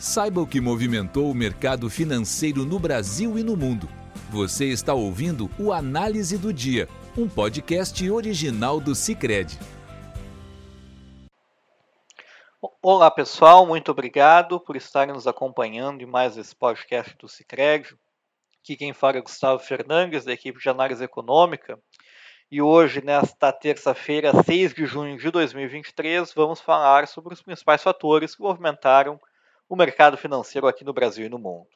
Saiba o que movimentou o mercado financeiro no Brasil e no mundo. Você está ouvindo o Análise do Dia, um podcast original do Cicred. Olá pessoal, muito obrigado por estarem nos acompanhando em mais esse podcast do Cicred. Aqui quem fala é Gustavo Fernandes, da equipe de análise econômica. E hoje, nesta terça-feira, 6 de junho de 2023, vamos falar sobre os principais fatores que movimentaram o mercado financeiro aqui no Brasil e no mundo.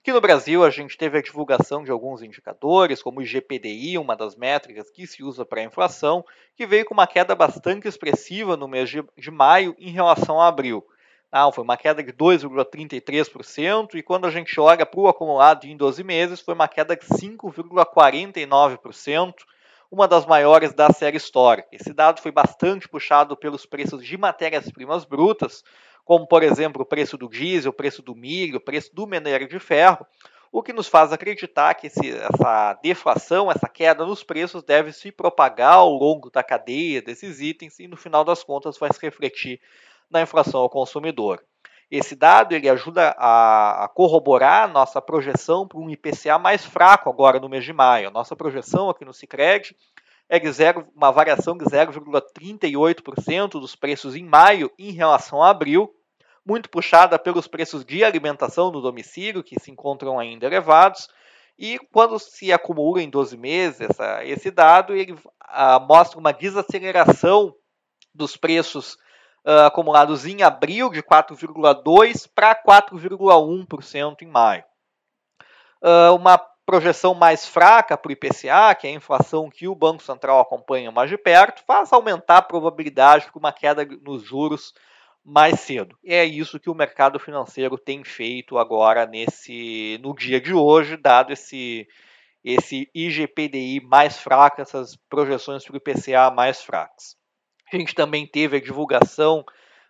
Aqui no Brasil, a gente teve a divulgação de alguns indicadores, como o GPDI, uma das métricas que se usa para a inflação, que veio com uma queda bastante expressiva no mês de, de maio em relação a abril. Ah, foi uma queda de 2,33%, e quando a gente olha para o acumulado em 12 meses, foi uma queda de 5,49%, uma das maiores da série histórica. Esse dado foi bastante puxado pelos preços de matérias-primas brutas, como por exemplo o preço do diesel, o preço do milho, o preço do minério de ferro, o que nos faz acreditar que esse, essa deflação, essa queda nos preços deve se propagar ao longo da cadeia desses itens e no final das contas vai se refletir na inflação ao consumidor. Esse dado ele ajuda a, corroborar nossa projeção para um IPCA mais fraco agora no mês de maio. Nossa projeção aqui no Cicred é de zero, uma variação de 0,38% dos preços em maio em relação a abril, muito puxada pelos preços de alimentação no domicílio, que se encontram ainda elevados, e quando se acumula em 12 meses essa, esse dado, ele ah, mostra uma desaceleração dos preços ah, acumulados em abril de 4,2% para 4,1% em maio. Ah, uma projeção mais fraca para o IPCA, que é a inflação que o Banco Central acompanha mais de perto, faz aumentar a probabilidade de uma queda nos juros mais cedo. E é isso que o mercado financeiro tem feito agora nesse no dia de hoje, dado esse esse IGPDI mais fraco, essas projeções para o IPCA mais fracas. A gente também teve a divulgação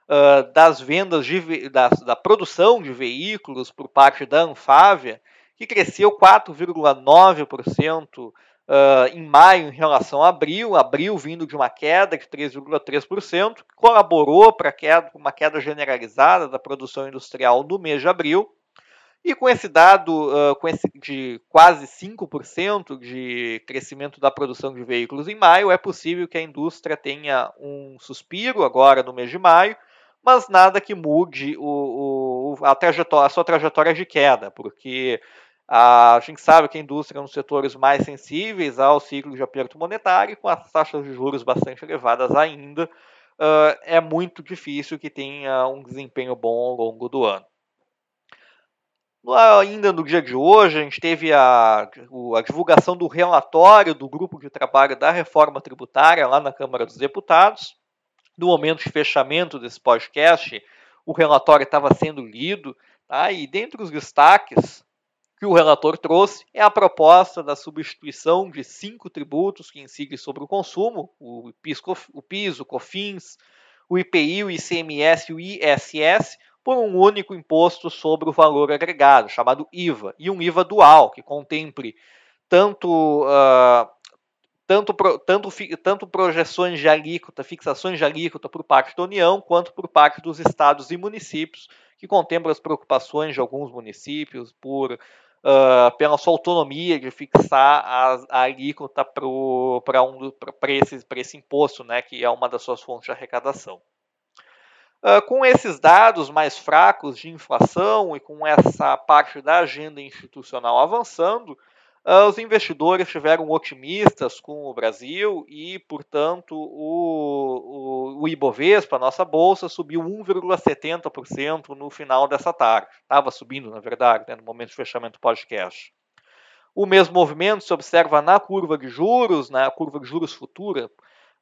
uh, das vendas de, da, da produção de veículos por parte da Anfávia, que cresceu 4,9% uh, em maio em relação a abril, abril vindo de uma queda de 3,3%, que colaborou para uma queda generalizada da produção industrial no mês de abril. E com esse dado uh, com esse, de quase 5% de crescimento da produção de veículos em maio, é possível que a indústria tenha um suspiro agora no mês de maio, mas nada que mude o, o, a, a, sua trajetória de queda, porque a gente sabe que a indústria é um dos setores mais sensíveis ao ciclo de aperto monetário, com as taxas de juros bastante elevadas ainda, é muito difícil que tenha um desempenho bom ao longo do ano. Ainda no dia de hoje, a gente teve a, a, divulgação do relatório do grupo de trabalho da reforma tributária lá na Câmara dos Deputados. No momento de fechamento desse podcast, o relatório estava sendo lido, tá? e dentre os destaques, que o relator trouxe é a proposta da substituição de cinco tributos que incidem sobre o consumo, o PIS, o, PIS, o COFINS, o IPI, o ICMS e o ISS, por um único imposto sobre o valor agregado, chamado IVA, e um IVA dual, que contemple tanto, uh, tanto, tanto, tanto projeções de alíquota, fixações de alíquota por parte da União, quanto por parte dos estados e municípios, que contempla as preocupações de alguns municípios por uh, pela sua autonomia de fixar a, a alíquota para um, esse, esse imposto, né, que é uma das suas fontes de arrecadação. Uh, com esses dados mais fracos de inflação e com essa parte da agenda institucional avançando, os investidores estiveram otimistas com o Brasil e, portanto, o, o, o Ibovespa, a nossa bolsa, subiu 1,70% no final dessa tarde. Estava subindo, na verdade, né, no momento de fechamento do podcast. O mesmo movimento se observa na curva de juros, na curva de juros futura,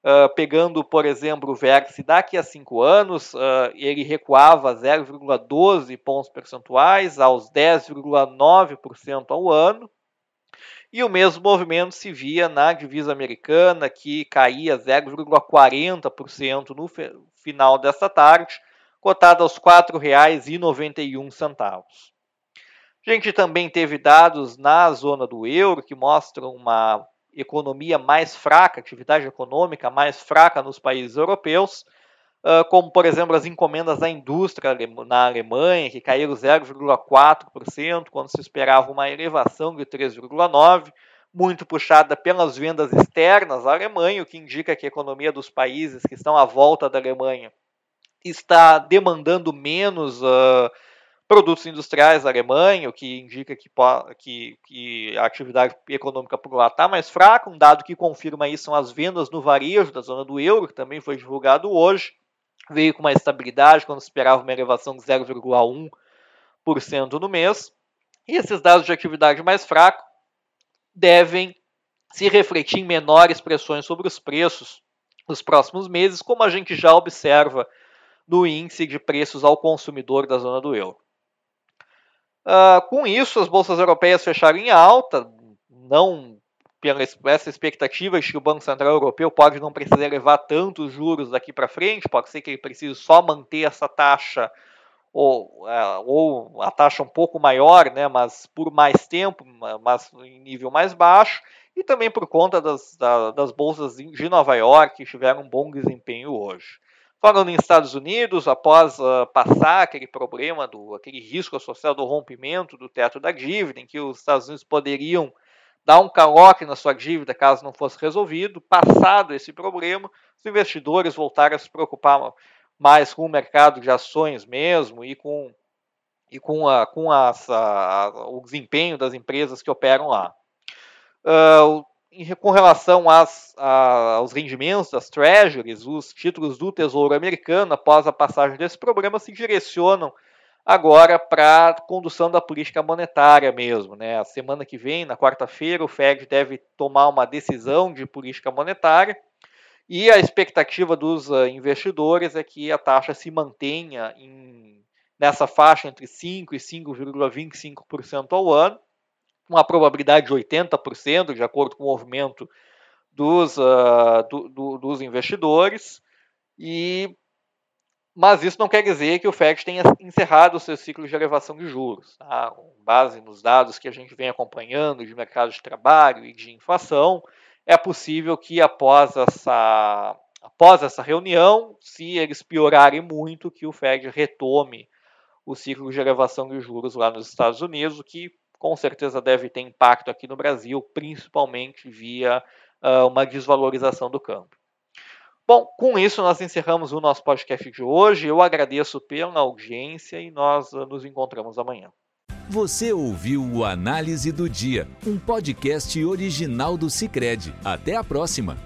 Uh, pegando, por exemplo, o vértice daqui a cinco anos, uh, ele recuava 0,12 pontos percentuais aos 10,9% ao ano, e o mesmo movimento se via na divisa americana, que caía 0,40% no final desta tarde, cotada aos R$ 4,91. A gente também teve dados na zona do euro que mostram uma economia mais fraca, atividade econômica mais fraca nos países europeus, como, por exemplo, as encomendas da indústria na Alemanha, que caíram 0,4%, quando se esperava uma elevação de 3,9%, muito puxada pelas vendas externas à Alemanha, o que indica que a economia dos países que estão à volta da Alemanha está demandando menos uh, produtos industriais da Alemanha, o que indica que, que, que a atividade econômica por lá está mais fraca. Um dado que confirma isso são as vendas no varejo da zona do euro, que também foi divulgado hoje. Veio com uma estabilidade quando esperava uma elevação de 0,1% no mês. E esses dados de atividade mais fraca devem se refletir em menores pressões sobre os preços nos próximos meses, como a gente já observa no índice de preços ao consumidor da zona do euro. Uh, com isso, as bolsas europeias fecharam em alta, não pela essa expectativa de que o Banco Central Europeu pode não precisar elevar tantos juros daqui para frente, pode ser que ele precise só manter essa taxa ou, é, ou a taxa um pouco maior, né, mas por mais tempo, mas em nível mais baixo, e também por conta das, das bolsas de Nova York, que tiveram um bom desempenho hoje. Falando nos Estados Unidos, após uh, passar aquele problema, do, aquele risco associado ao rompimento do teto da dívida, em que os Estados Unidos poderiam dar um caloque na sua dívida caso não fosse resolvido, passado esse problema, os investidores voltaram a se preocupar mais com o mercado de ações mesmo e com, e com, a, com a, a, o desempenho das empresas que operam lá. Uh, com relação às, a, aos rendimentos das treasuries, os títulos do Tesouro Americano, após a passagem desse problema, se direcionam agora para condução da política monetária mesmo. Né? A semana que vem, na quarta-feira, o Fed deve tomar uma decisão de política monetária e a expectativa dos uh, investidores é que a taxa se mantenha em, nessa faixa entre 5% e 5,25% ao ano, com a probabilidade de 80%, de acordo com o movimento dos, uh, do, do, dos investidores. E, mas isso não quer dizer que o FED tenha encerrado o seu ciclo de elevação de juros. Tá? Com base nos dados que a gente vem acompanhando de mercado de trabalho e de inflação, é possível que após essa, após essa reunião, se eles piorarem muito, que o Fed retome o ciclo de elevação de juros lá nos Estados Unidos, o que com certeza deve ter impacto aqui no Brasil, principalmente via uh, uma desvalorização do câmbio. Bom, com isso nós encerramos o nosso podcast de hoje. Eu agradeço pela audiência e nós uh, nos encontramos amanhã. Você ouviu o Análise do Dia, um podcast original do Cicred. Até a próxima!